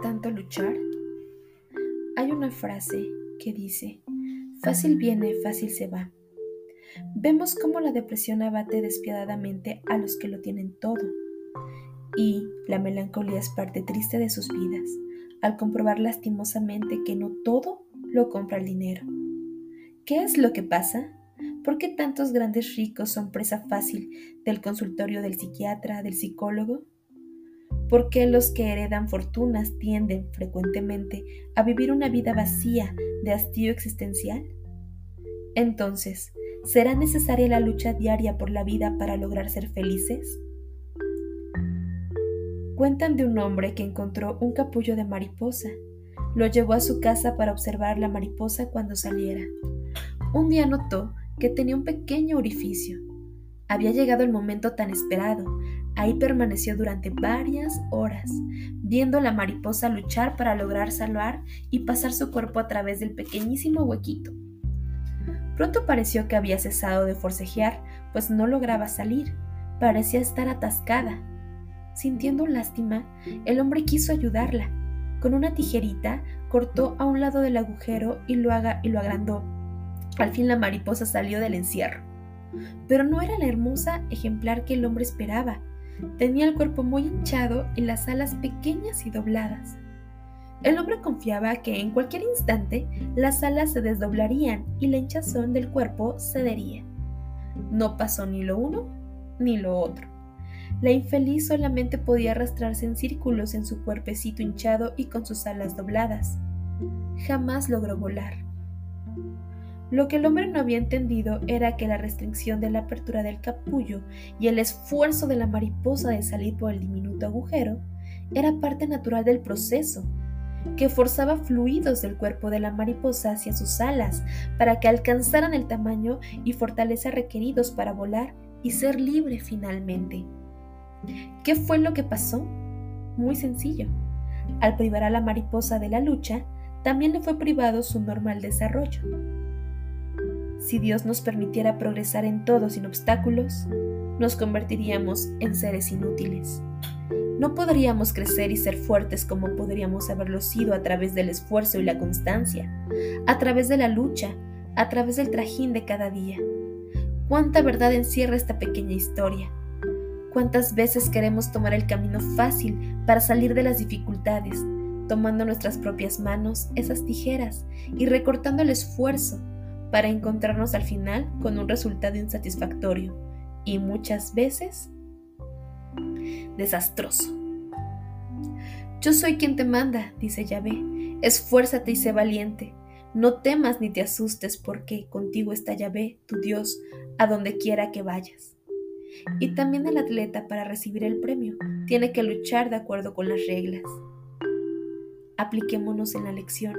tanto luchar? Hay una frase que dice, fácil viene, fácil se va. Vemos cómo la depresión abate despiadadamente a los que lo tienen todo y la melancolía es parte triste de sus vidas, al comprobar lastimosamente que no todo lo compra el dinero. ¿Qué es lo que pasa? ¿Por qué tantos grandes ricos son presa fácil del consultorio del psiquiatra, del psicólogo? ¿Por qué los que heredan fortunas tienden frecuentemente a vivir una vida vacía de hastío existencial? Entonces, ¿será necesaria la lucha diaria por la vida para lograr ser felices? Cuentan de un hombre que encontró un capullo de mariposa. Lo llevó a su casa para observar la mariposa cuando saliera. Un día notó que tenía un pequeño orificio. Había llegado el momento tan esperado. Ahí permaneció durante varias horas, viendo la mariposa luchar para lograr salvar y pasar su cuerpo a través del pequeñísimo huequito. Pronto pareció que había cesado de forcejear, pues no lograba salir. Parecía estar atascada. Sintiendo lástima, el hombre quiso ayudarla. Con una tijerita cortó a un lado del agujero y lo, y lo agrandó. Al fin la mariposa salió del encierro. Pero no era la hermosa ejemplar que el hombre esperaba. Tenía el cuerpo muy hinchado y las alas pequeñas y dobladas. El hombre confiaba que en cualquier instante las alas se desdoblarían y la hinchazón del cuerpo cedería. No pasó ni lo uno ni lo otro. La infeliz solamente podía arrastrarse en círculos en su cuerpecito hinchado y con sus alas dobladas. Jamás logró volar. Lo que el hombre no había entendido era que la restricción de la apertura del capullo y el esfuerzo de la mariposa de salir por el diminuto agujero era parte natural del proceso, que forzaba fluidos del cuerpo de la mariposa hacia sus alas para que alcanzaran el tamaño y fortaleza requeridos para volar y ser libre finalmente. ¿Qué fue lo que pasó? Muy sencillo. Al privar a la mariposa de la lucha, también le fue privado su normal desarrollo. Si Dios nos permitiera progresar en todo sin obstáculos, nos convertiríamos en seres inútiles. No podríamos crecer y ser fuertes como podríamos haberlo sido a través del esfuerzo y la constancia, a través de la lucha, a través del trajín de cada día. ¿Cuánta verdad encierra esta pequeña historia? ¿Cuántas veces queremos tomar el camino fácil para salir de las dificultades, tomando nuestras propias manos esas tijeras y recortando el esfuerzo para encontrarnos al final con un resultado insatisfactorio y muchas veces desastroso? Yo soy quien te manda, dice Yahvé. Esfuérzate y sé valiente. No temas ni te asustes porque contigo está Yahvé, tu Dios, a donde quiera que vayas. Y también el atleta para recibir el premio tiene que luchar de acuerdo con las reglas. Apliquémonos en la lección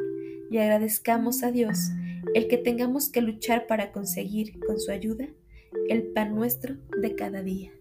y agradezcamos a Dios el que tengamos que luchar para conseguir, con su ayuda, el pan nuestro de cada día.